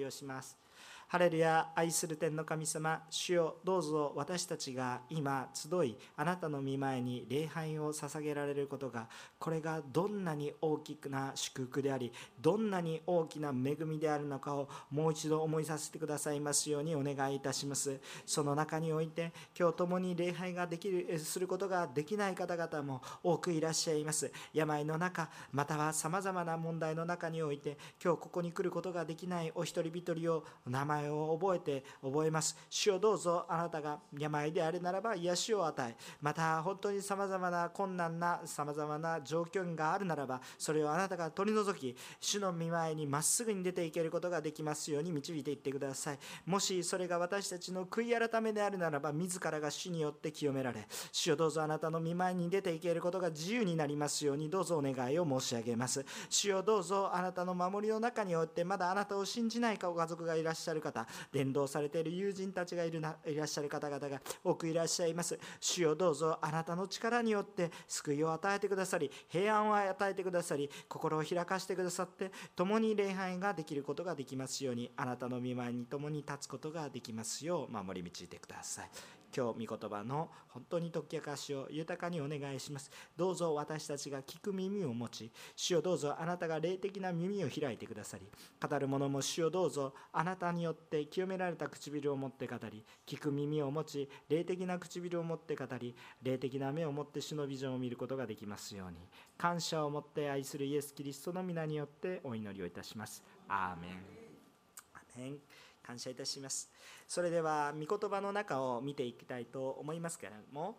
りをします。ハレルヤ愛する天の神様主よどうぞ私たちが今集いあなたの御前に礼拝を捧げられることがこれがどんなに大きな祝福でありどんなに大きな恵みであるのかをもう一度思いさせてくださいますようにお願いいたします。その中において今日共に礼拝ができるすることができない方々も多くいらっしゃいます。病の中またはさまざまな問題の中において今日ここに来ることができないお一人一人を名前を覚えて覚えます。主をどうぞあなたが病であるならば癒しを与えまた本当にさまざまな困難なさまざまな状況があるならばそれをあなたが取り除き主の御前にまっすぐに出ていけることができますように導いていってください。もしそれが私たちの悔い改めであるならば自らが主によって清められ主をどうぞあなたの御前に出ていけることが自由になりますようにどうぞお願いを申し上げます。主をどうぞあなたの守りの中においてまだあなたを信じないご家族がいらっしゃしゃる方伝道されている友人たちがいるないらっしゃる方々が多くいらっしゃいます。主よどうぞあなたの力によって救いを与えてくださり平安を与えてくださり心を開かしてくださって共に礼拝ができることができますようにあなたの御前に共に立つことができますよう守り導いてください。今日御言葉の本当に解き明かしを豊かにお願いします。どうぞ私たちが聞く耳を持ち主をどうぞあなたが霊的な耳を開いてくださり語る者も主をどうぞあなたによって清められた唇を持って語り聞く耳を持ち霊的な唇を持って語り霊的な目を持って主のビジョンを見ることができますように感謝を持って愛するイエス・キリストの皆によってお祈りをいたします。アーメンアーメン。感謝いたします。それでは御言葉の中を見ていきたいと思いますけれども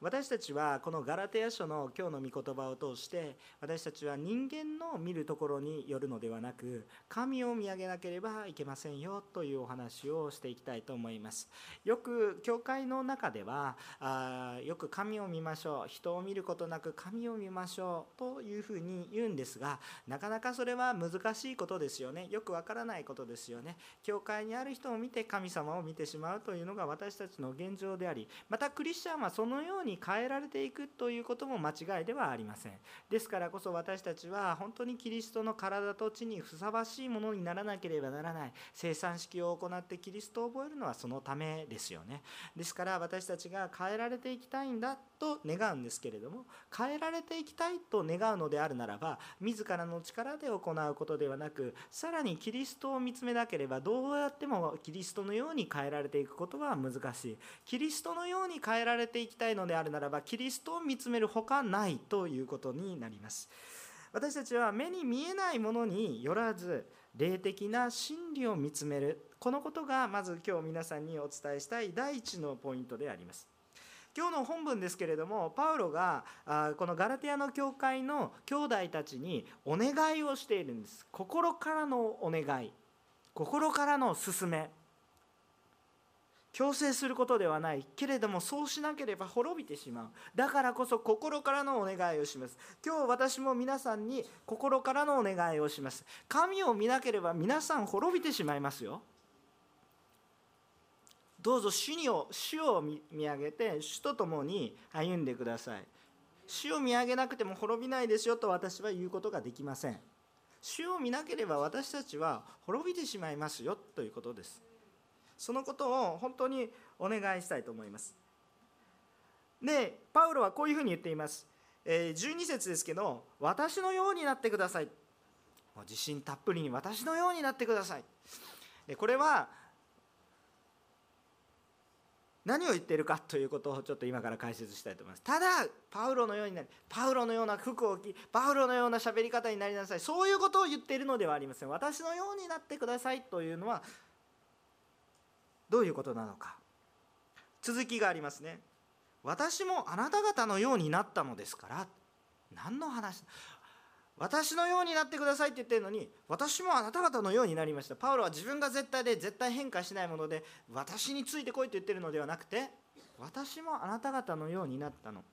私たちはこのガラテヤ書の今日の御言葉を通して私たちは人間の見るところによるのではなく神を見上げなければいけませんよというお話をしていきたいと思います。よく教会の中ではあよく神を見ましょう人を見ることなく神を見ましょうというふうに言うんですがなかなかそれは難しいことですよね。よくわからないことですよね。教会にある人を見て神様を見てしまうというのが私たちの現状でありまたクリスチャンはそのようにに変えられていくということも間違いではありません。ですからこそ私たちは本当にキリストの体と地にふさわしいものにならなければならない。生産式を行ってキリストを覚えるのはそのためですよね。ですから私たちが変えられていきたいんだと願うんですけれども変えられていきたいと願うのであるならば自らの力で行うことではなくさらにキリストを見つめなければどうやってもキリストのように変えられていくことは難しい。キリストのように変えられていきたいのであるならばキリストを見つめるほかないということになります。私たちは目に見えないものによらず霊的な真理を見つめる。このことがまず今日皆さんにお伝えしたい第一のポイントであります。今日の本文ですけれどもパウロがこのガラテヤの教会の兄弟たちにお願いをしているんです。心からのお願い。心からの勧め。強制することではない。けれどもそうしなければ滅びてしまう。だからこそ心からのお願いをします。今日私も皆さんに心からのお願いをします。神を見なければ皆さん滅びてしまいますよ。どうぞ主にを主を見上げて主と共に歩んでください。主を見上げなくても滅びないですよと私は言うことができません。主を見なければ私たちは滅びてしまいますよということです。そのことを本当にお願いしたいと思います。でパウロはこういうふうに言っています。12節ですけど私のようになってください。自信たっぷりに私のようになってください。これは何を言ってるかということをちょっと今から解説したいと思います。ただパウロのようになりパウロのような服を着パウロのような喋り方になりなさい。そういうことを言っているのではありません。私のようになってくださいというのはどういうことなのか。続きがありますね。私もあなた方のようになったのですから何の話私のようになってくださいって言ってるのに私もあなた方のようになりました。パウロは自分が絶対で絶対変化しないもので私についてこいと言ってるのではなくて私もあなた方のようになったの。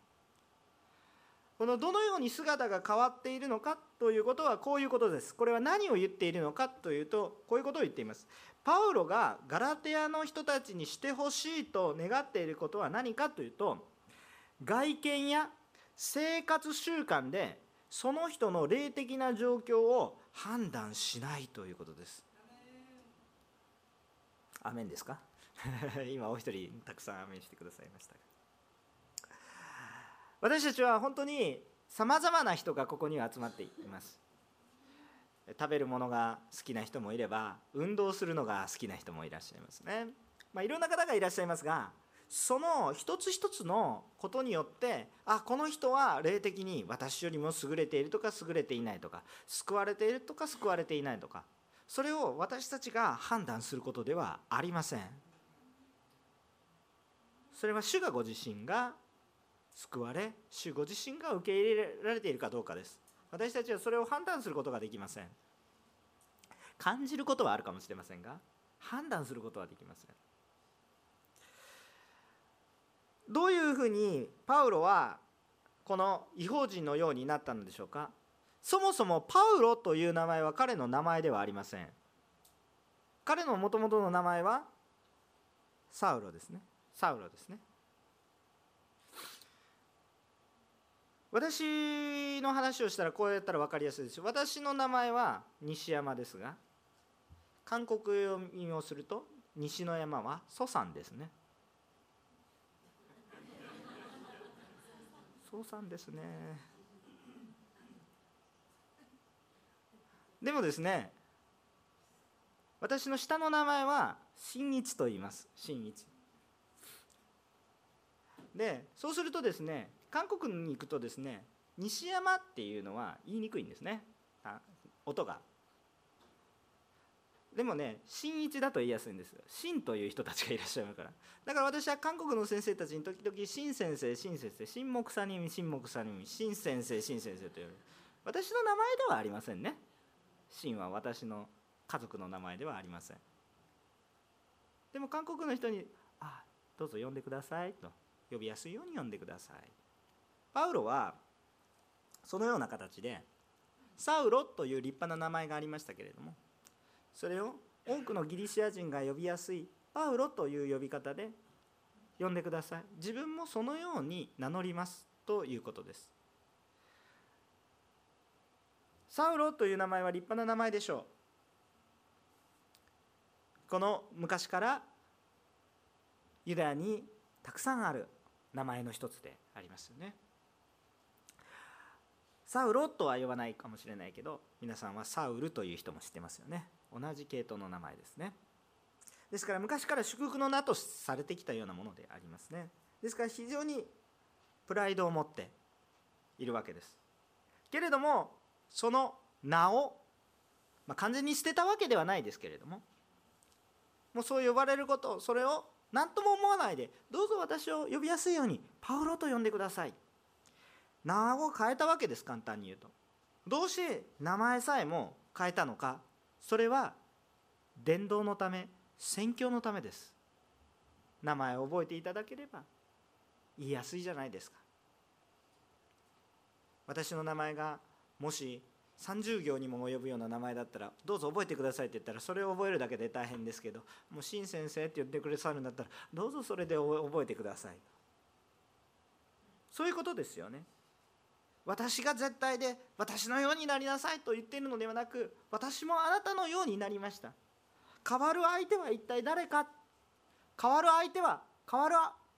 このどのように姿が変わっているのかということはこういうことです。これは何を言っているのかというとこういうことを言っています。パウロがガラテヤの人たちにしてほしいと願っていることは何かというと外見や生活習慣でその人の霊的な状況を判断しないということです。アメンですか？今お一人たくさんアメンしてくださいました私たちは本当にさまざまな人がここには集まっています。食べるものが好きな人もいれば運動するのが好きな人もいらっしゃいますね、まあ、いろんな方がいらっしゃいますがその一つ一つのことによってあこの人は霊的に私よりも優れているとか優れていないとか救われているとか救われていないとかそれを私たちが判断することではありません。それは主がご自身が救われ主ご自身が受け入れられているかどうかです。私たちはそれを判断することができません。感じることはあるかもしれませんが判断することはできません。どういうふうにパウロはこの違法人のようになったのでしょうか？そもそもパウロという名前は彼の名前ではありません。彼のもともとの名前はサウロですね。サウロですね。私の話をしたらこうやったら分かりやすいです。私の名前は西山ですが韓国読みをすると西の山は蘇山ですね。蘇山ですね。でもですね私の下の名前は新一と言います。新一。でそうするとですね韓国に行くとですね西山っていうのは言いにくいんですね。音が。でもね新一だと言いやすいんです新という人たちがいらっしゃるから。だから私は韓国の先生たちに時々新先生新先生新木さにみ新木さにみ新先生新先生と言われる私の名前ではありませんね。新は私の家族の名前ではありません。でも韓国の人に「あどうぞ呼んでください」と。呼びやすいように呼んでください。パウロはそのような形でサウロという立派な名前がありましたけれどもそれを多くのギリシア人が呼びやすいパウロという呼び方で呼んでください。自分もそのように名乗りますということです。サウロという名前は立派な名前でしょう。この昔からユダヤにたくさんある名前の一つでありますよね。サウロとは呼ばないかもしれないけど皆さんはサウルという人も知ってますよね。同じ系統の名前ですね。ですから昔から祝福の名とされてきたようなものでありますね。ですから非常にプライドを持っているわけです。けれどもその名を、まあ、完全に捨てたわけではないですけれどももうそう呼ばれることそれを何とも思わないでどうぞ私を呼びやすいようにパウロと呼んでください。名を変えたわけです簡単に言うと。どうして名前さえも変えたのかそれは伝道のため宣教のためです。名前を覚えていただければ言いやすいじゃないですか。私の名前がもし30行にも及ぶような名前だったらどうぞ覚えてくださいって言ったらそれを覚えるだけで大変ですけどもう新先生って言ってくださるんだったらどうぞそれで覚えてください。そういうことですよね。私が絶対で私のようになりなさいと言っているのではなく私もあなたのようになりました。変わる相手は一体誰か？変わる相手は変わる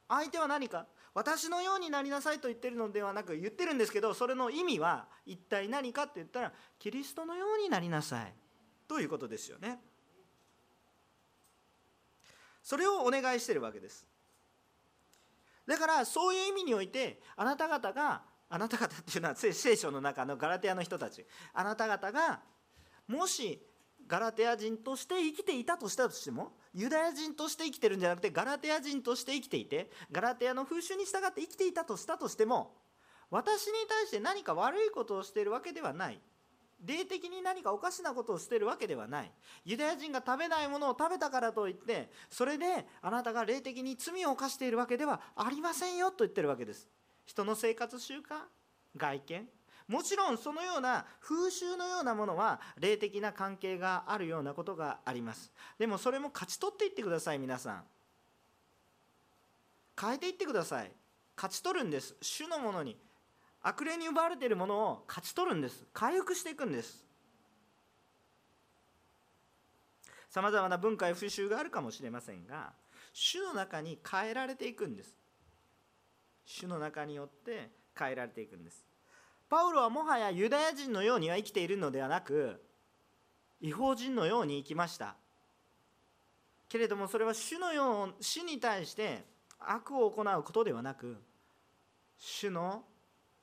相手は何か？私のようになりなさいと言ってるのではなく言ってるんですけどそれの意味は一体何かって言ったらキリストのようになりなさい。ということですよね。それをお願いしてるわけです。だからそういう意味においてあなた方があなた方っていうのは聖書の中のガラテヤの人たち。あなた方がもしガラテヤ人として生きていたとしたとしてもユダヤ人として生きてるんじゃなくてガラテヤ人として生きていてガラテヤの風習に従って生きていたとしたとしても私に対して何か悪いことをしているわけではない。霊的に何かおかしなことをしているわけではない。ユダヤ人が食べないものを食べたからといってそれであなたが霊的に罪を犯しているわけではありませんよと言ってるわけです。人の生活習慣外見もちろんそのような風習のようなものは霊的な関係があるようなことがあります。でもそれも勝ち取っていってください皆さん。変えていってください。勝ち取るんです。主のものに。悪霊に奪われているものを勝ち取るんです。回復していくんです。さまざまな文化や風習があるかもしれませんが主の中に変えられていくんです。主の中によって変えられていくんです。パウロはもはやユダヤ人のようには生きているのではなく違法人のように生きました。けれどもそれは主のよう主に対して悪を行うことではなく主の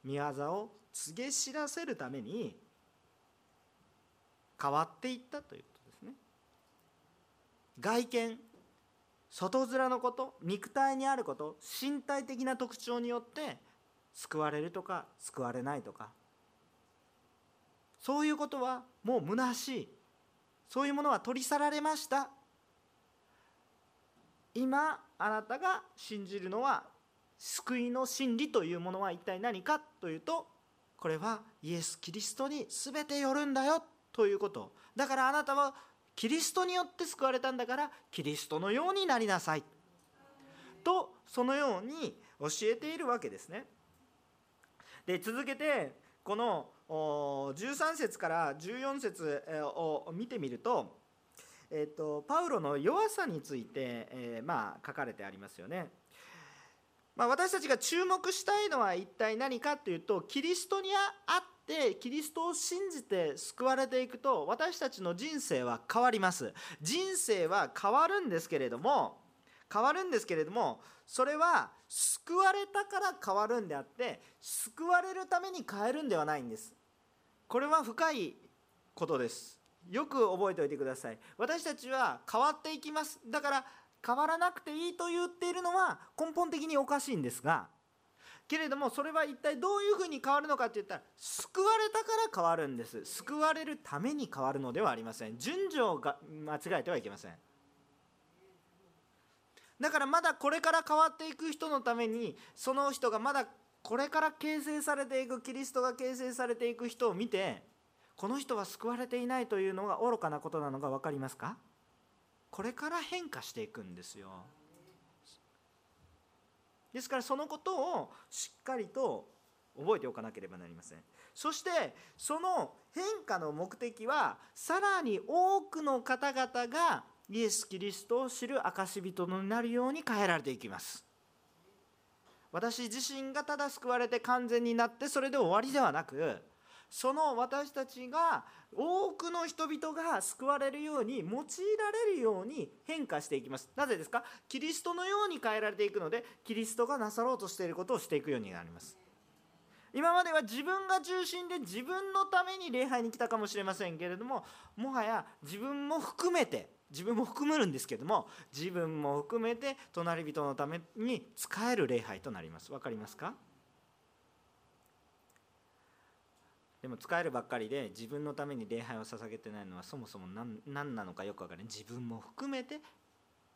御業を告げ知らせるために変わっていったということですね。外見外面のこと肉体にあること身体的な特徴によって救われるとか救われないとか。そういうことはもう虚しい。そういうものは取り去られました。今あなたが信じるのは救いの真理というものは一体何かというとこれはイエス・キリストに全てよるんだよということ。だからあなたはキリストによって救われたんだからキリストのようになりなさいとそのように教えているわけですねで続けてこの13節から14節を見てみると,、えーと、パウロの弱さについて、え、まあ、書かれてありますよね。まあ、私たちが注目したいのは一体何かというとキリストにあってキリストを信じて救われていくと私たちの人生は変わります。人生は変わるんですけれども変わるんですけれどもそれは救われたから変わるんであって救われるために変えるんではないんです。これは深いことです。よく覚えておいてください。私たちは変わっていきます。だから変わらなくていいと言っているのは根本的におかしいんですがけれどもそれは一体どういうふうに変わるのかって言ったら救われたから変わるんです。救われるために変わるのではありません。順序を間違えてはいけません。だからまだこれから変わっていく人のためにその人がまだこれから形成されていくキリストが形成されていく人を見てこの人は救われていないというのが愚かなことなのが分かりますか？これから変化していくんですよ。ですからそのことをしっかりと覚えておかなければなりません。そしてその変化の目的はさらに多くの方々がイエス・キリストを知る証人になるように変えられていきます。私自身がただ救われて完全になってそれで終わりではなくその私たちが多くの人々が救われるように用いられるように変化していきます。なぜですか？キリストのように変えられていくのでキリストがなさろうとしていることをしていくようになります。今までは自分が中心で自分のために礼拝に来たかもしれませんけれどももはや自分も含めて自分も含むんですけども自分も含めて隣人のために使える礼拝となります。分かりますか？でも使えるばっかりで自分のために礼拝を捧げてないのはそもそも何何なのかよく分からない。自分も含めて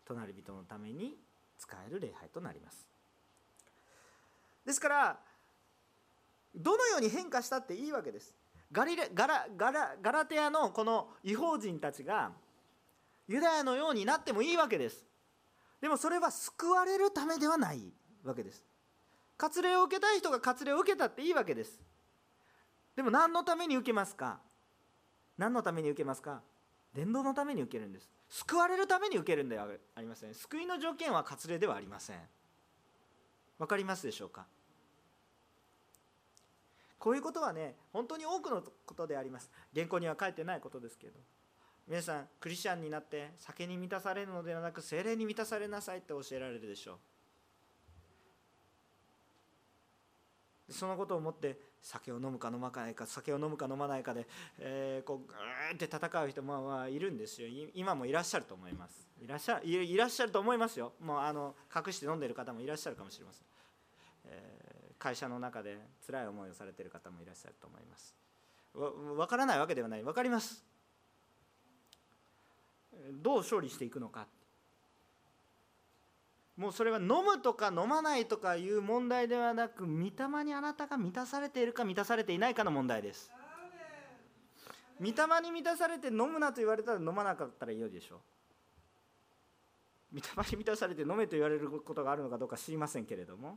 隣人のために使える礼拝となります。ですからどのように変化したっていいわけです。ガリレガラガラガラテアのこの違法人たちがユダヤのようになってもいいわけです。でもそれは救われるためではないわけです。割礼を受けたい人が割礼を受けたっていいわけです。でも何のために受けますか？何のために受けますか？伝道のために受けるんです。救われるために受けるんではありません。救いの条件は割礼ではありません。わかりますでしょうか？こういうことはね本当に多くのことであります。原稿には書いてないことですけど。皆さんクリスチャンになって酒に満たされるのではなく精霊に満たされなさいって教えられるでしょう。そのことを思って酒を飲むか飲まないか酒を飲むか飲まないかで、えー、こうグーって戦う人もまあいるんですよ。今もいらっしゃると思います。いらっしゃいらっしゃると思いますよ。もうあの隠して飲んでる方もいらっしゃるかもしれません、えー、会社の中で辛い思いをされてる方もいらっしゃると思います。わからないわけではない。分かります。どう勝利していくのかもうそれは飲むとか飲まないとかいう問題ではなく御霊にあなたが満たされているか満たされていないかの問題です。御霊に満たされて飲むなと言われたら飲まなかったらいいでしょ。う御霊に満たされて飲めと言われることがあるのかどうか知りませんけれども。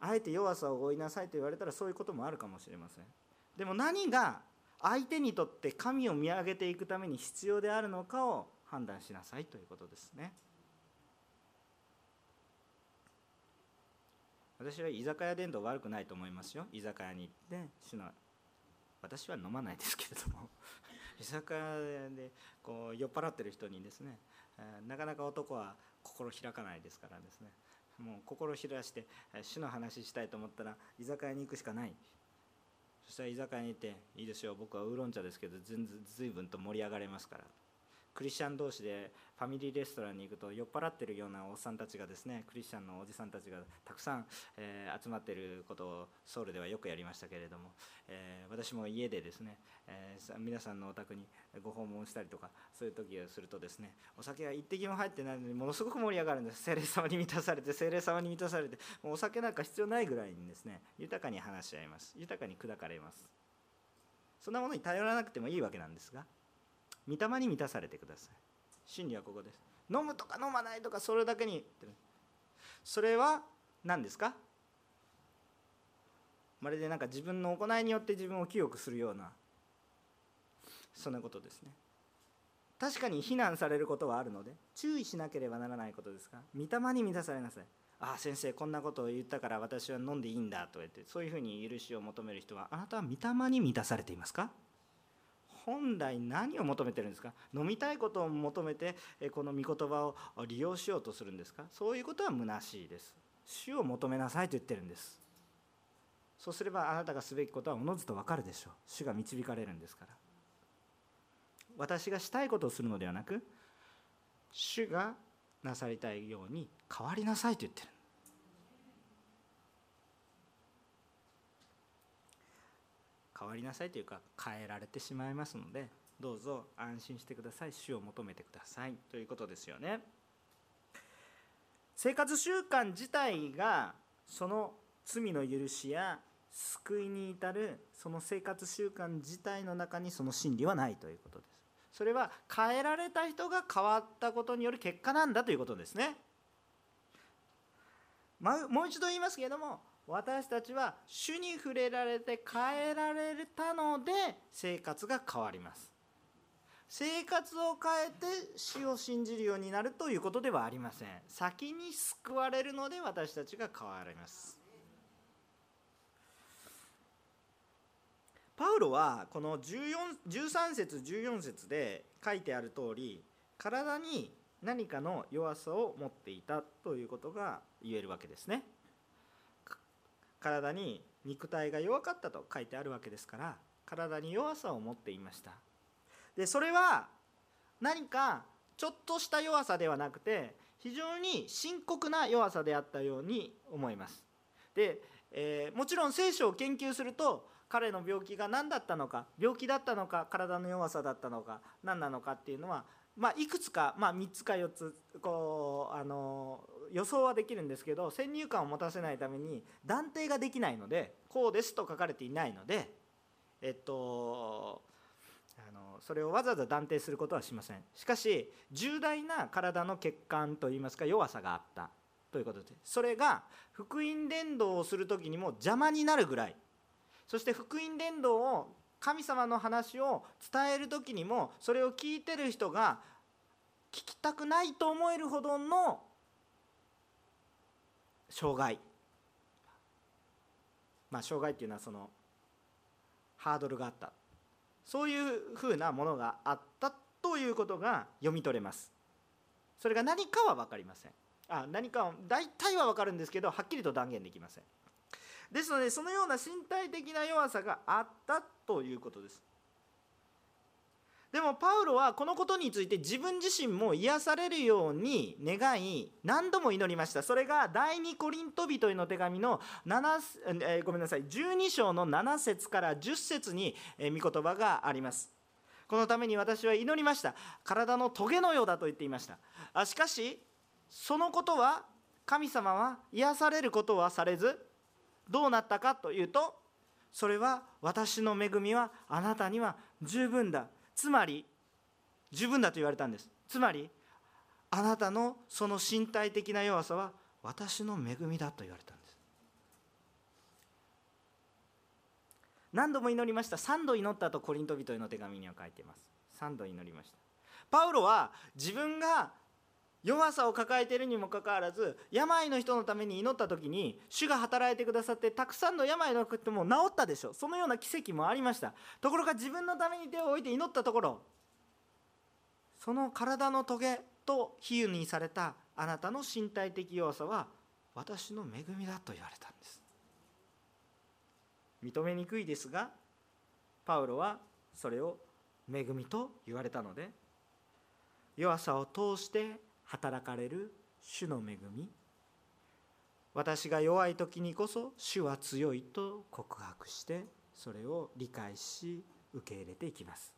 あえて弱さを負いなさいと言われたらそういうこともあるかもしれません。でも何が相手にとって神を見上げていくために必要であるのかを判断しなさいということですね。私は居酒屋伝道悪くないと思いますよ。居酒屋に行って主の私は飲まないですけれども。居酒屋でこう酔っ払ってる人にですねなかなか男は心開かないですからですね。もう心開して主の話したいと思ったら居酒屋に行くしかない。そしたら居酒屋に行って「いいですよ僕はウーロン茶ですけど全然随分と盛り上がれますから」クリスチャン同士でファミリーレストランに行くと酔っ払ってるようなおっさんたちがですねクリスチャンのおじさんたちがたくさん、えー、集まってることをソウルではよくやりましたけれども、えー、私も家でですね、えー、皆さんのお宅にご訪問したりとかそういう時をするとですねお酒が一滴も入ってないのにものすごく盛り上がるんです。精霊様に満たされて精霊様に満たされてもうお酒なんか必要ないぐらいにですね豊かに話し合います。豊かに砕かれます。そんなものに頼らなくてもいいわけなんですが御霊に満たされてください。真理はここです。飲むとか飲まないとかそれだけにそれは何ですか？まるでなんか自分の行いによって自分を清くするようなそんなことですね。確かに非難されることはあるので注意しなければならないことですが御霊に満たされなさい。ああ先生こんなことを言ったから私は飲んでいいんだと言ってそういうふうに許しを求める人はあなたは御霊に満たされていますか？本来何を求めてるんですか？飲みたいことを求めてこの御言葉を利用しようとするんですか？そういうことは虚しいです。主を求めなさいと言ってるんです。そうすればあなたがすべきことはおのずと分かるでしょう。主が導かれるんですから。私がしたいことをするのではなく主がなさりたいように変わりなさいと言ってる変わりなさいというか変えられてしまいますのでどうぞ安心してください。主を求めてください。ということですよね。生活習慣自体がその罪の許しや救いに至るその生活習慣自体の中にその真理はない。ということです。それは変えられた人が変わったことによる結果なんだということですね。もう一度言いますけれども私たちは主に触れられて変えられたので生活が変わります。生活を変えて主を信じるようになるということではありません。先に救われるので私たちが変わります。パウロはこの13節14節で書いてある通り体に何かの弱さを持っていたということが言えるわけですね。体に肉体が弱かったと書いてあるわけですから体に弱さを持っていました。でそれは何かちょっとした弱さではなくて非常に深刻な弱さであったように思います。で、えー、もちろん聖書を研究すると彼の病気が何だったのか病気だったのか体の弱さだったのか何なのかっていうのは、まあ、いくつか、まあ、3つか4つこうあの予想はできるんですけど先入観を持たせないために断定ができないのでこうですと書かれていないのでえっとあのそれをわざわざ断定することはしません。しかし重大な体の欠陥といいますか弱さがあった。ということでそれが福音伝道をする時にも邪魔になるぐらい。そして福音伝道を神様の話を伝える時にもそれを聞いてる人が聞きたくないと思えるほどの障害。まあ障害っていうのはそのハードルがあった。そういうふうなものがあったということが読み取れます。それが何かは分かりません。あ何かは大体は分かるんですけどはっきりと断言できません。ですのでそのような身体的な弱さがあったということです。でもパウロはこのことについて自分自身も癒されるように願い何度も祈りました。それが第2コリント人への手紙の7、え、ごめんなさい12章の7節から10節に、え、御言葉があります。このために私は祈りました。体のトゲのようだと言っていました。あしかしそのことは神様は癒されることはされずどうなったかというとそれは私の恵みはあなたには十分だ。つまり十分だと言われたんです。つまりあなたのその身体的な弱さは私の恵みだと言われたんです。何度も祈りました。3度祈ったとコリント人への手紙には書いています。3度祈りました。パウロは自分が弱さを抱えているにもかかわらず病の人のために祈った時に主が働いてくださってたくさんの病の人も治ったでしょそのような奇跡もありました。ところが自分のために手を置いて祈ったところその体のトゲと比喩にされたあなたの身体的弱さは私の恵みだと言われたんです。認めにくいですがパウロはそれを恵みと言われたので弱さを通して働かれる主の恵み。私が弱い時にこそ主は強いと告白してそれを理解し受け入れていきます。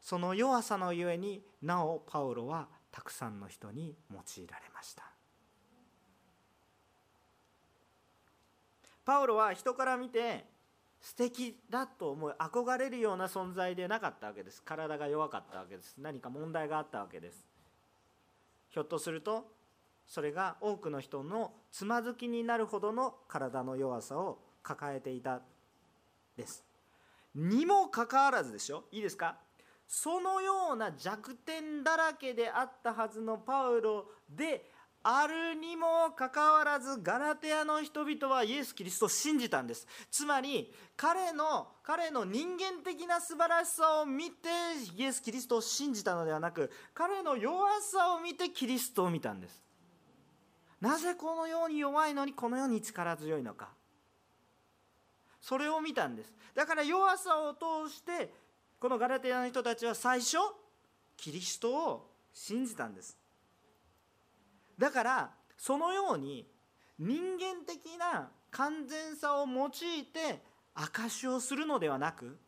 その弱さのゆえになおパウロはたくさんの人に用いられました。パウロは人から見て素敵だと思い憧れるような存在でなかったわけです。体が弱かったわけです。何か問題があったわけです。ひょっとするとそれが多くの人のつまずきになるほどの体の弱さを抱えていたです。にもかかわらずでしょ？いいですか？そのような弱点だらけであったはずのパウロであるにもかかわらずガラテヤの人々はイエス・キリストを信じたんです。つまり彼の彼の人間的な素晴らしさを見てイエス・キリストを信じたのではなく彼の弱さを見てキリストを見たんです。なぜこのように弱いのにこのように力強いのか。それを見たんです。だから弱さを通してこのガラテヤの人たちは最初キリストを信じたんです。だからそのように人間的な完全さを用いて証しをするのではなく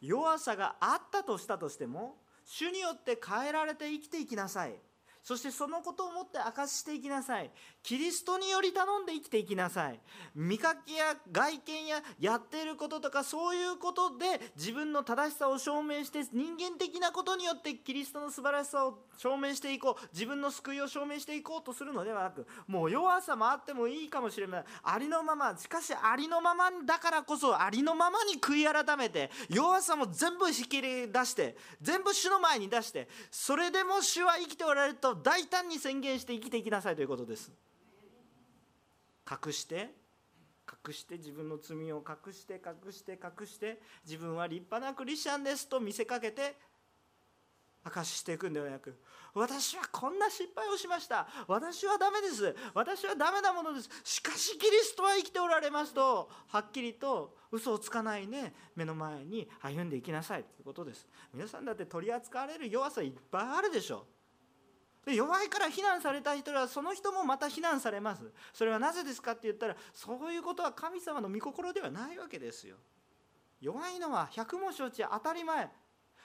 弱さがあったとしたとしても主によって変えられて生きていきなさい。そしてそのことをもって証ししていきなさい。キリストにより頼んで生きていきなさい。見かけや外見ややっていることとかそういうことで自分の正しさを証明して人間的なことによってキリストの素晴らしさを証明していこう。自分の救いを証明していこうとするのではなくもう弱さもあってもいいかもしれないありのまま。しかしありのままだからこそありのままに悔い改めて弱さも全部引き出して全部主の前に出してそれでも主は生きておられると大胆に宣言して生きていきなさいということです。隠して隠して自分の罪を隠して隠して隠して自分は立派なクリスチャンですと見せかけて証ししていくんではなく私はこんな失敗をしました。私はダメです。私はダメなものです。しかしキリストは生きておられますとはっきりと嘘をつかないね目の前に歩んでいきなさいということです。皆さんだって取り扱われる弱さいっぱいあるでしょ。で弱いから非難された人はその人もまた非難されます。それはなぜですかって言ったらそういうことは神様の御心ではないわけですよ。弱いのは百も承知当たり前。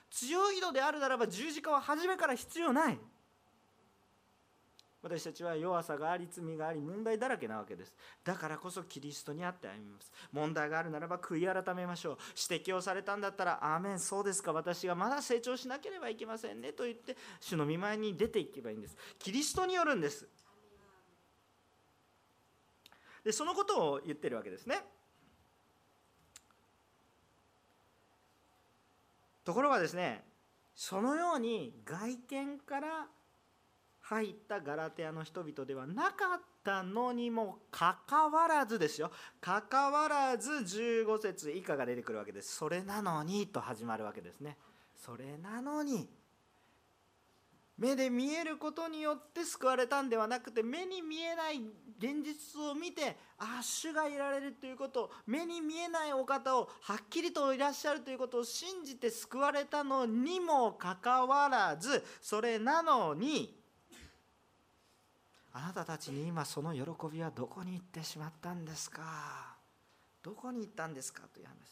強いのであるならば十字架は初めから必要ない。私たちは弱さがあり罪があり問題だらけなわけです。だからこそキリストにあって歩みます。問題があるならば悔い改めましょう。指摘をされたんだったら「アーメンそうですか。私がまだ成長しなければいけませんね」と言って主の見舞いに出ていけばいいんです。キリストによるんです。でそのことを言ってるわけですね。ところがですねそのように外見から入ったガラテヤの人々ではなかったのにもかかわらずですよ。かかわらず15節以下が出てくるわけです。それなのにと始まるわけですね。それなのに。目で見えることによって救われたんではなくて目に見えない現実を見てああ主がいられるということ目に見えないお方をはっきりといらっしゃるということを信じて救われたのにもかかわらずそれなのにあなたたちに今その喜びはどこに行ってしまったんですか？どこに行ったんですかという話で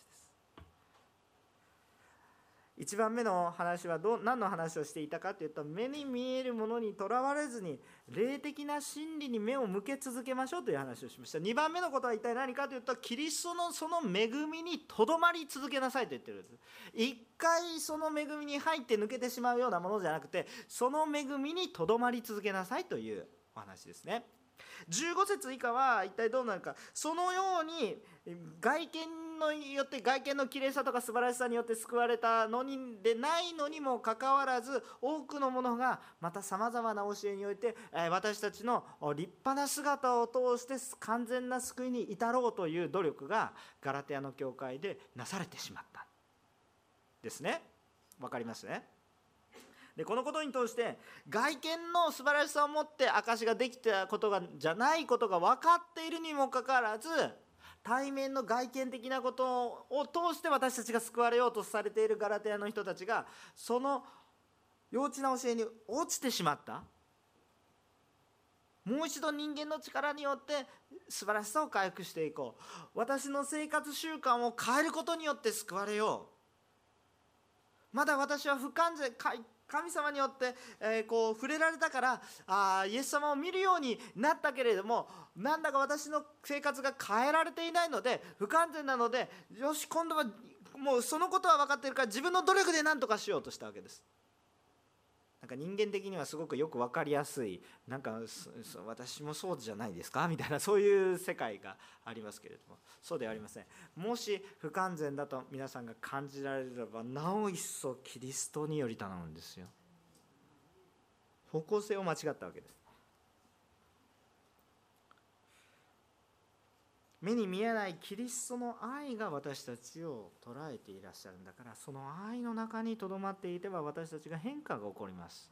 す。1番目の話はど何の話をしていたかというと目に見えるものにとらわれずに霊的な真理に目を向け続けましょうという話をしました。2番目のことは一体何かというとキリストのその恵みにとどまり続けなさいと言ってるんです。一回その恵みに入って抜けてしまうようなものじゃなくてその恵みにとどまり続けなさいというお話ですね。15節以下は一体どうなるか。そのように外見によって外見の綺麗さとか素晴らしさによって救われたのにでないのにもかかわらず多くの者がまたさまざまな教えにおいて私たちの立派な姿を通して完全な救いに至ろうという努力がガラテヤの教会でなされてしまった。ですね。わかりますね。でこのことに通して外見の素晴らしさを持って証しができたことがじゃないことが分かっているにもかかわらず対面の外見的なことを通して私たちが救われようとされているガラテヤの人たちがその幼稚な教えに落ちてしまった。もう一度人間の力によって素晴らしさを回復していこう。私の生活習慣を変えることによって救われよう。まだ私は不完全神様によって、えー、こう触れられたからあイエス様を見るようになったけれどもなんだか私の生活が変えられていないので不完全なのでよし今度はもうそのことは分かってるから自分の努力で何とかしようとしたわけです。なんか人間的にはすごくよく分かりやすいなんか私もそうじゃないですか？みたいなそういう世界がありますけれども。そうではありません。もし不完全だと皆さんが感じられればなお一層キリストにより頼むんですよ。方向性を間違ったわけです。目に見えないキリストの愛が私たちを捉えていらっしゃる。んだからその愛の中にとどまっていては私たちが変化が起こります。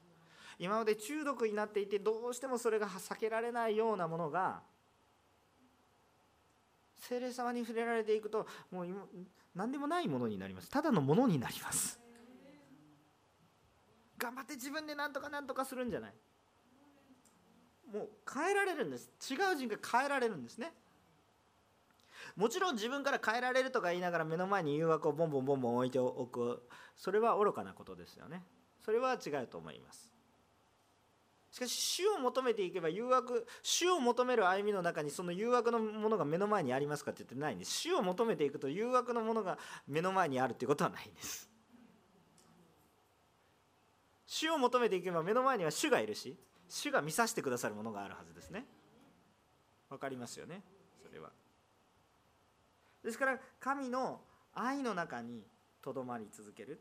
今まで中毒になっていてどうしてもそれが避けられないようなものが精霊様に触れられていくともう何でもないものになります。ただのものになります。頑張って自分で何とか何とかするんじゃない。もう変えられるんです。違う人が変えられるんですね。もちろん自分から変えられるとか言いながら目の前に誘惑をボンボンボンボン置いておくそれは愚かなことですよね。それは違うと思います。しかし主を求めていけば誘惑主を求める歩みの中にその誘惑のものが目の前にありますかって言ってないんです。主を求めていくと誘惑のものが目の前にあるっていうことはないんです。主を求めていけば目の前には主がいるし主が見させてくださるものがあるはずですね。わかりますよね？それは。ですから神の愛の中にとどまり続ける。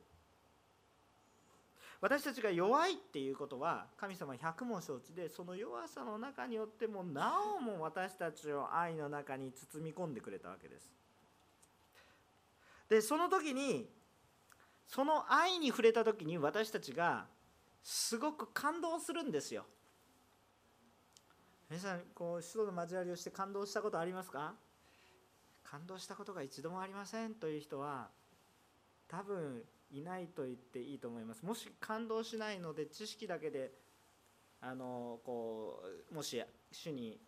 私たちが弱いっていうことは神様百も承知でその弱さの中によってもなおも私たちを愛の中に包み込んでくれたわけです。でその時にその愛に触れた時に私たちがすごく感動するんですよ。皆さんこう人の交わりをして感動したことありますか？感動したことが一度もありませんという人は多分いないと言っていいと思います。もし感動しないので知識だけであのこうもし主に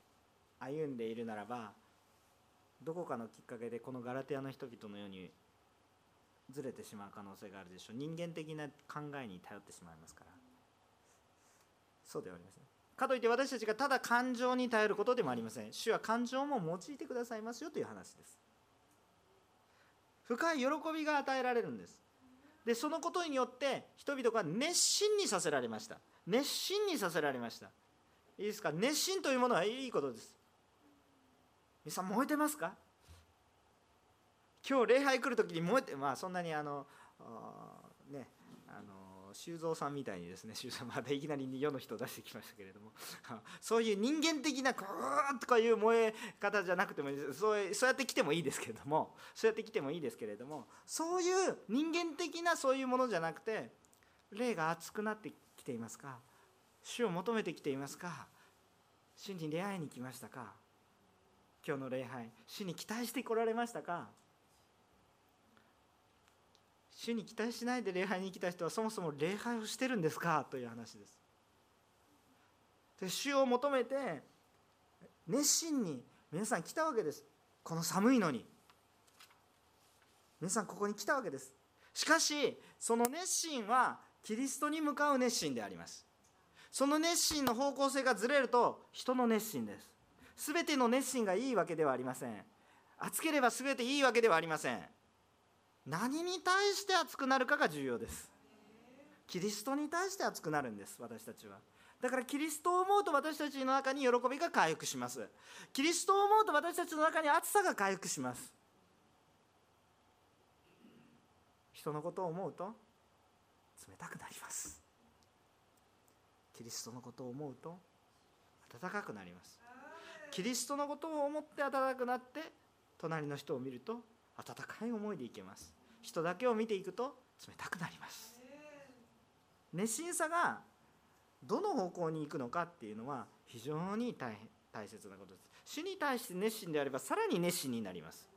歩んでいるならばどこかのきっかけでこのガラテヤの人々のようにずれてしまう可能性があるでしょう。人間的な考えに頼ってしまいますから。そうではありません。かといって私たちがただ感情に頼ることでもありません。主は感情も用いてくださいますよという話です。深い喜びが与えられるんです。でそのことによって人々が熱心にさせられました。熱心にさせられました。いいですか？熱心というものはいいことです。皆さん燃えてますか？今日礼拝来る時に燃えてまあそんなにあの修造さんみたいにですね 修造またいきなり世の人を出してきましたけれども。そういう人間的なグーッとかいう燃え方じゃなくてもそうそうやって来てもいいですけれども。そうやって来てもいいですけれども。そういう人間的なそういうものじゃなくて霊が熱くなってきていますか？主を求めてきていますか？主に出会いに来ましたか？今日の礼拝主に期待してこられましたか？主に期待しないで礼拝に来た人はそもそも礼拝をしてるんですかという話です。で主を求めて熱心に皆さん来たわけです。この寒いのに。皆さんここに来たわけです。しかしその熱心はキリストに向かう熱心であります。その熱心の方向性がずれると人の熱心です。全ての熱心がいいわけではありません。熱ければ全ていいわけではありません。何に対して熱くなるかが重要です。キリストに対して熱くなるんです私たちは。だからキリストを思うと私たちの中に喜びが回復します。キリストを思うと私たちの中に熱さが回復します。人のことを思うと冷たくなります。キリストのことを思うと温かくなります。キリストのことを思って温かくなって隣の人を見ると温かい思いでいけます。人だけを見ていくと冷たくなります。熱心さがどの方向に行くのかっていうのは非常に大大切なことです。主に対して熱心であればさらに熱心になります。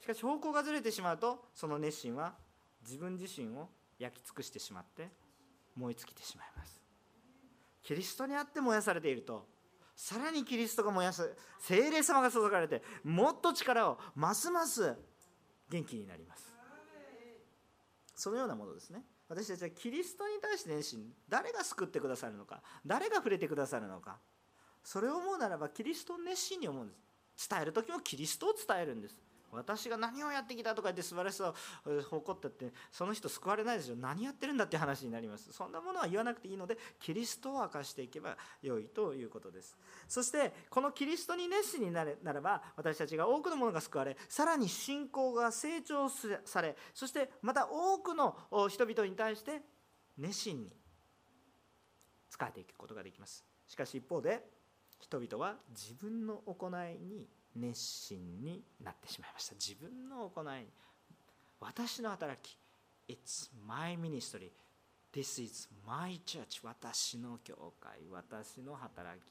しかし方向がずれてしまうとその熱心は自分自身を焼き尽くしてしまって燃え尽きてしまいます。キリストにあって燃やされているとさらにキリストが燃やす精霊様が注がれてもっと力をますます元気になります。そのようなものですね。私たちはキリストに対して熱心誰が救ってくださるのか誰が触れてくださるのか。それを思うならばキリストを熱心に思うんです。伝える時もキリストを伝えるんです。私が何をやってきたとか言って素晴らしさを誇ったってその人救われないですよ。何やってるんだって話になります。そんなものは言わなくていいのでキリストを明かしていけば良いということです。そしてこのキリストに熱心になれならば私たちが多くのものが救われさらに信仰が成長されそしてまた多くの人々に対して熱心に使えていくことができます。しかし一方で人々は自分の行いに熱心になってしまいました。自分の行い私の働き It's my ministry. This is my church. 私の教会私の働き。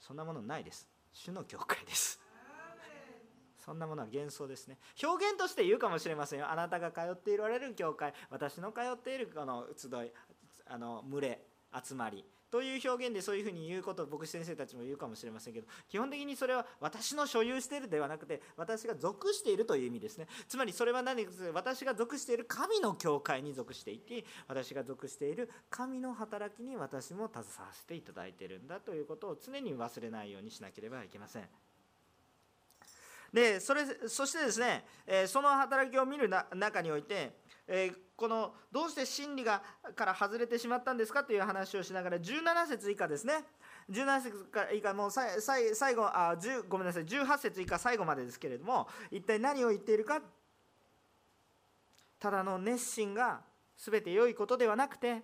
そんなものないです。主の教会です。そんなものは幻想ですね。表現として言うかもしれませんよ。あなたが通っていられる教会私の通っているこの集いあの群れ集まり。という表現でそういうふうに言うことを牧師先生たちも言うかもしれませんけど基本的にそれは私の所有しているではなくて私が属しているという意味ですねつまりそれは何です私が属している神の教会に属していて私が属している神の働きに私も携わせていただいているんだということを常に忘れないようにしなければいけません。でそれそしてですね、えその働きを見る中においてえこのどうして真理がから外れてしまったんですかという話をしながら17節以下ですね。17節以下もう最後あごめんなさい。18節以下最後までですけれども一体何を言っているか。ただの熱心が全て良いことではなくて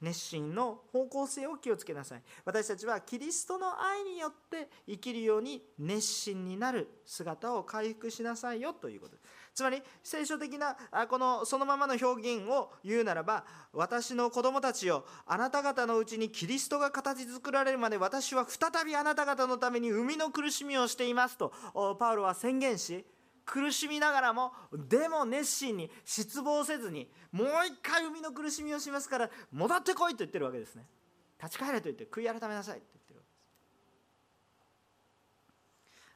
熱心の方向性を気をつけなさい。私たちはキリストの愛によって生きるように熱心になる姿を回復しなさいよということ。ですつまり聖書的なこのそのままの表現を言うならば私の子供たちよあなた方のうちにキリストが形作られるまで私は再びあなた方のために生みの苦しみをしていますとパウロは宣言し苦しみながらもでも熱心に失望せずにもう一回生みの苦しみをしますから戻ってこいと言ってるわけですね。立ち返れと言って悔い改めなさいるわけ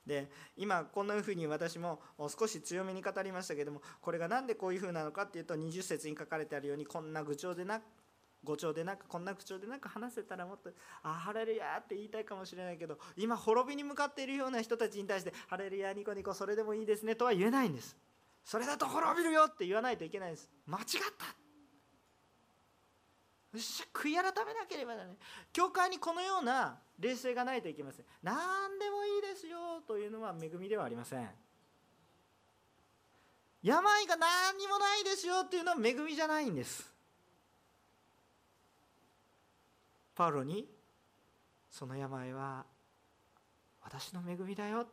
で今こんなふうに私も少し強めに語りましたけどもこれが何でこういうふうなのかっていうと20節に書かれてあるようにこんな愚調でな語調でなくこんな口調でなく話せたらもっと「あハレルヤ」って言いたいかもしれないけど今滅びに向かっているような人たちに対して「ハレルヤニコニコそれでもいいですね」とは言えないんです。それだと滅びるよって言わないといけないんです。間違った悔い改めなければだね。教会にこのような冷静がないといけません。何でもいいですよというのは恵みではありません。病が何にもないですよっていうのは恵みじゃないんです。パウロにその病は私の恵みだよ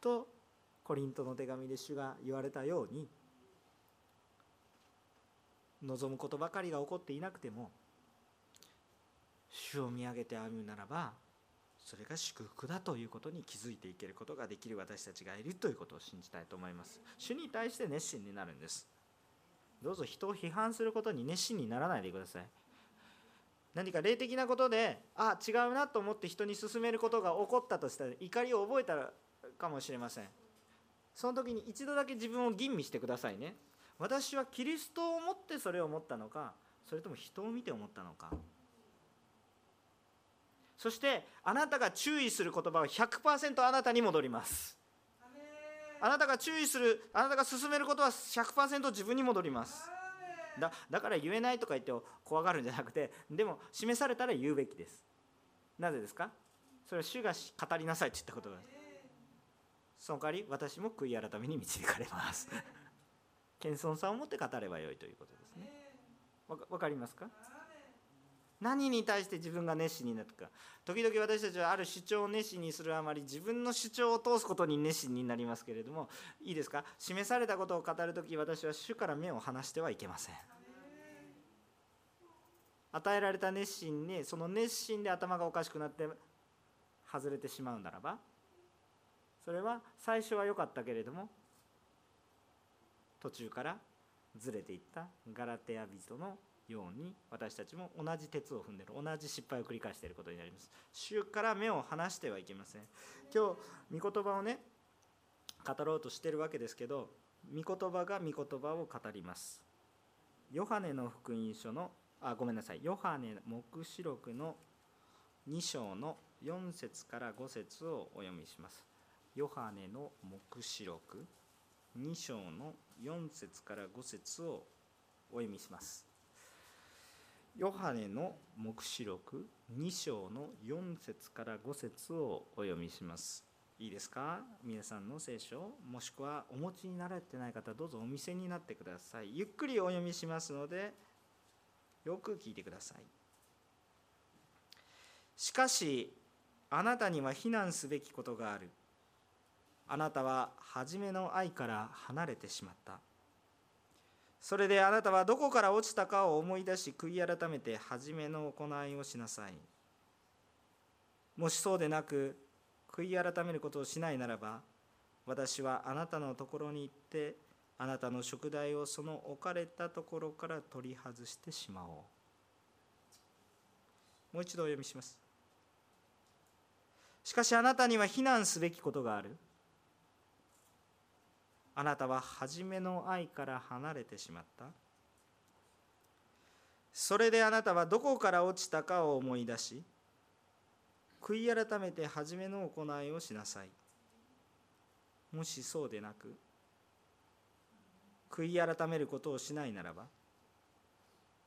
とコリントの手紙で主が言われたように望むことばかりが起こっていなくても主を見上げて歩むならばそれが祝福だということに気づいていけることができる私たちがいるということを信じたいと思います。主に対して熱心になるんです。どうぞ人を批判することに熱心にならないでください。何か霊的なことであ違うなと思って人に勧めることが起こったとしたら怒りを覚えたかもしれません。その時に一度だけ自分を吟味してくださいね。私はキリストを思ってそれを思ったのかそれとも人を見て思ったのか。そしてあなたが注意する言葉は100%あなたに戻ります。あなたが注意するあなたが進めることは100%自分に戻ります。だだから言えないとか言って怖がるんじゃなくてでも示されたら言うべきです。なぜですか？それは主が語りなさいって言ったことです。その代わり私も悔い改めに導かれます謙遜さを持って語ればよいということですね。わかりますか？何に対して自分が熱心になるか。時々私たちはある主張を熱心にするあまり自分の主張を通すことに熱心になりますけれどもいいですか？示されたことを語る時私は主から目を離してはいけません。与えられた熱心にその熱心で頭がおかしくなって外れてしまうならばそれは最初は良かったけれども途中からずれていったガラテヤ人のように私たちも同じ鉄を踏んでる同じ失敗を繰り返していることになります。主から目を離してはいけません。今日御言葉をね語ろうとしてるわけですけど御言葉が御言葉を語ります。ヨハネの福音書のあごめんなさい。ヨハネ黙示録の2章の4節から5節をお読みします。ヨハネの黙示録。2章の4節から5節をお読みします。ヨハネの黙示録2章の4節から5節をお読みします。いいですか？皆さんの聖書もしくはお持ちになられてない方どうぞお見せになってください。ゆっくりお読みしますのでよく聞いてください。しかしあなたには非難すべきことがある。あなたは初めの愛から離れてしまった。それであなたはどこから落ちたかを思い出し悔い改めて初めの行いをしなさい。もしそうでなく悔い改めることをしないならば私はあなたのところに行ってあなたの食材をその置かれたところから取り外してしまおう。もう一度お読みします。しかしあなたには非難すべきことがある。あなたは初めの愛から離れてしまった。それであなたはどこから落ちたかを思い出し悔い改めて初めの行いをしなさい。もしそうでなく悔い改めることをしないならば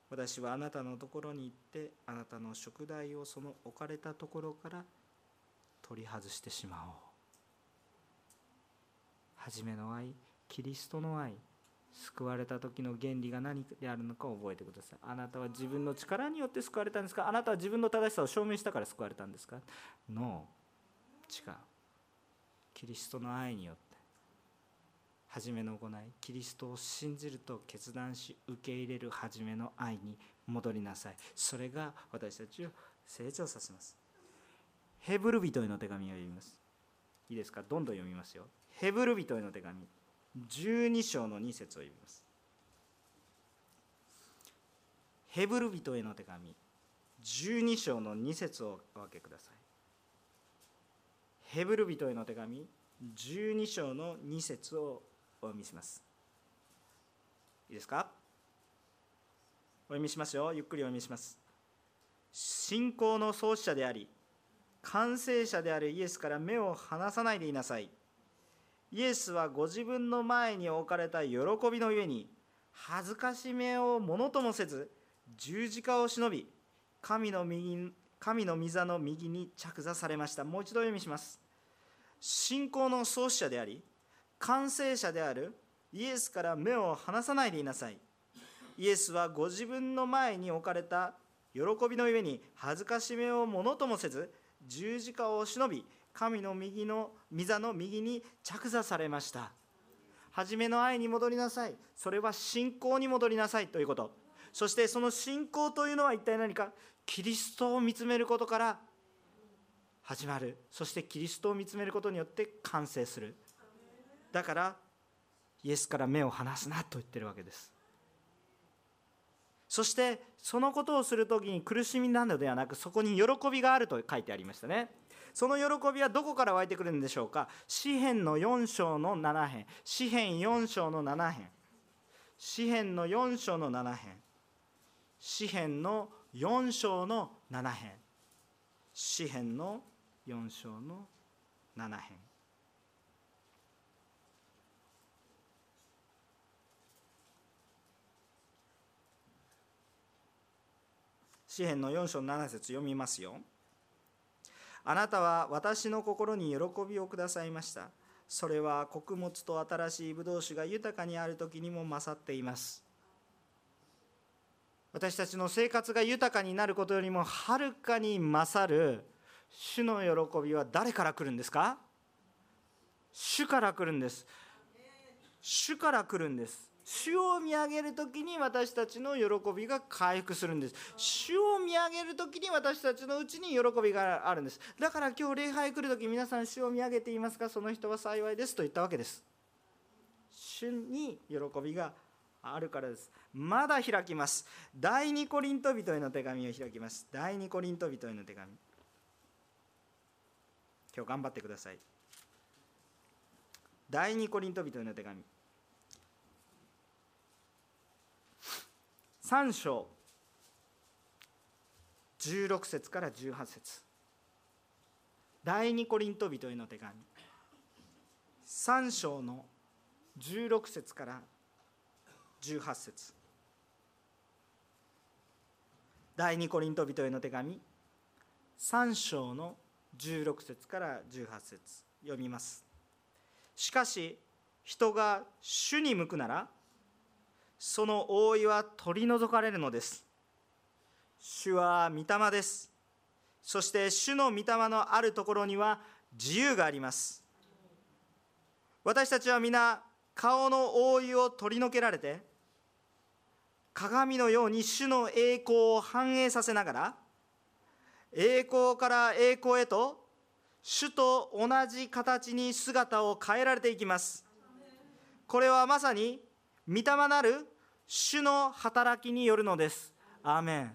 私はあなたのところに行ってあなたの食材をその置かれたところから取り外してしまおう。初めの愛キリストの愛救われた時の原理が何であるのかを覚えてください。あなたは自分の力によって救われたんですか？あなたは自分の正しさを証明したから救われたんですか？の違う。キリストの愛によって。初めの行い。キリストを信じると決断し受け入れる初めの愛に戻りなさい。それが私たちを成長させます。ヘブル人への手紙を読みます。いいですか？どんどん読みますよ。ヘブル人への手紙12章の2節を読みます。ヘブル人への手紙12章の2節をお分けください。ヘブル人への手紙12章の2節をお読みします。いいですか？お読みしますよ。ゆっくりお読みします。信仰の創始者であり完成者であるイエスから目を離さないでいなさい。イエスはご自分の前に置かれた喜びの上に恥ずかしめをものともせず十字架を忍び神の右神の御座の右に着座されました。もう一度読みします。信仰の創始者であり完成者であるイエスから目を離さないでいなさい。イエスはご自分の前に置かれた喜びの上に恥ずかしめをものともせず十字架を忍び神の右の御座の右に着座されました。初めの愛に戻りなさい。それは信仰に戻りなさいということ。そしてその信仰というのは一体何か。キリストを見つめることから始まる。そしてキリストを見つめることによって完成する。だからイエスから目を離すなと言ってるわけです。そしてそのことをする時に苦しみなのではなくそこに喜びがあると書いてありましたね。その喜びはどこから湧いてくるんでしょうか？詩篇の4章の7編。詩篇4章の7編。詩篇の4章の7編。詩篇の4章の7編。詩篇の4章の7編。詩篇の4章7節読みますよ。あなたは私の心に喜びをくださいました。それは穀物と新しいブドウ酒が豊かにある時にも勝っています。私たちの生活が豊かになることよりもはるかに勝る主の喜びは誰から来るんですか？主から来るんです。主から来るんです。主を見上げる時に私たちの喜びが回復するんです。主を見上げる時に私たちのうちに喜びがあるんです。だから今日礼拝来る時皆さん主を見上げていますか？その人は幸いですと言ったわけです。主に喜びがあるからです。まだ開きます。第二コリント人への手紙を開きます。第二コリント人への手紙。今日頑張ってください。第二コリント人への手紙。3章。16節から18節。第二コリント人への手紙。3章の16節から18節。第二コリント人への手紙。3章の16節から18節。読みます。しかし人が主に向くならその覆いは取り除かれるのです。主は御霊です。そして主の御霊のあるところには自由があります。私たちは皆顔の覆いを取り除けられて鏡のように主の栄光を反映させながら栄光から栄光へと主と同じ形に姿を変えられていきます。これはまさに御霊なる主の働きによるのです。アーメン。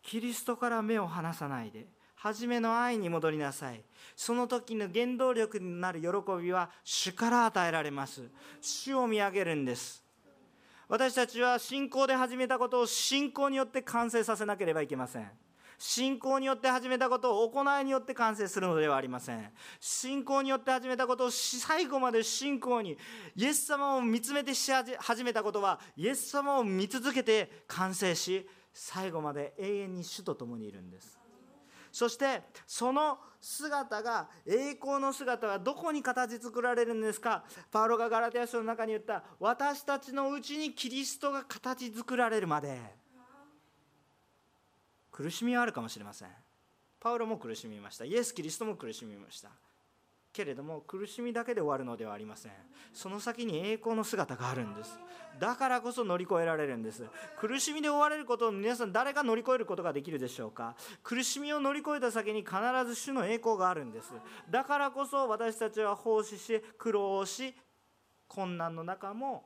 キリストから目を離さないで初めの愛に戻りなさい。その時の原動力になる喜びは主から与えられます。主を見上げるんです。私たちは信仰で始めたことを信仰によって完成させなければいけません。信仰によって始めたことを行いによって完成するのではありません。信仰によって始めたことを最後まで信仰にイエス様を見つめてし始めたことはイエス様を見続けて完成し最後まで永遠に主と共にいるんです。そしてその姿が栄光の姿はどこに形作られるんですか？パウロがガラテヤ書の中に言った私たちのうちにキリストが形作られるまで。苦しみはあるかもしれません。パウロも苦しみました。イエス・キリストも苦しみました。けれども苦しみだけで終わるのではありません。その先に栄光の姿があるんです。だからこそ乗り越えられるんです。苦しみで追われることを皆さん誰が乗り越えることができるでしょうか？苦しみを乗り越えた先に必ず主の栄光があるんです。だからこそ私たちは奉仕し苦労し困難の中も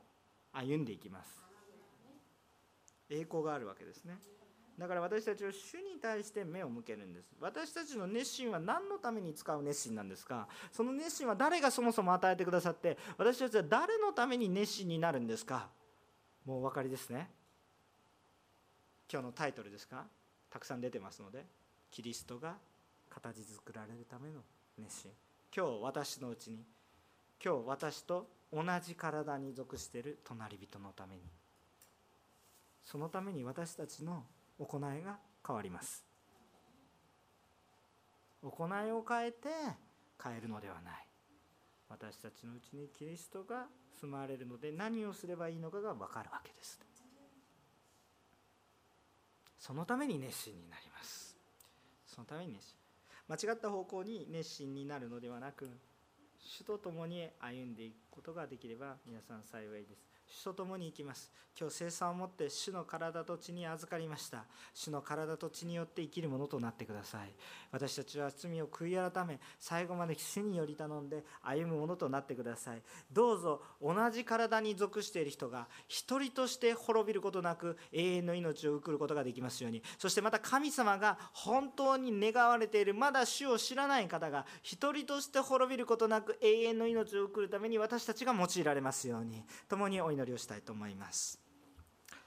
歩んでいきます。栄光があるわけですね。だから私たちは主に対して目を向けるんです。私たちの熱心は何のために使う熱心なんですか？その熱心は誰がそもそも与えてくださって私たちは誰のために熱心になるんですか？もうお分かりですね？今日のタイトルですか？たくさん出てますのでキリストが形作られるための熱心。今日私のうちに今日私と同じ体に属している隣人のために。そのために私たちの行いが変わります。行いを変えて変えるのではない。私たちのうちにキリストが住まわれるので何をすればいいのかが分かるわけです。そのために熱心になります。そのために熱心。間違った方向に熱心になるのではなく主と共に歩んでいくことができれば皆さん幸いです。主と共に行きます。今日生産を持って主の体と血に預かりました。主の体と血によって生きるものとなってください。私たちは罪を悔い改め最後まで主により頼んで歩むものとなってください。どうぞ同じ体に属している人が一人として滅びることなく永遠の命を送ることができますように。そしてまた神様が本当に願われているまだ主を知らない方が一人として滅びることなく永遠の命を送るために私たちが用いられますように。共にお祈りをしたいと思います。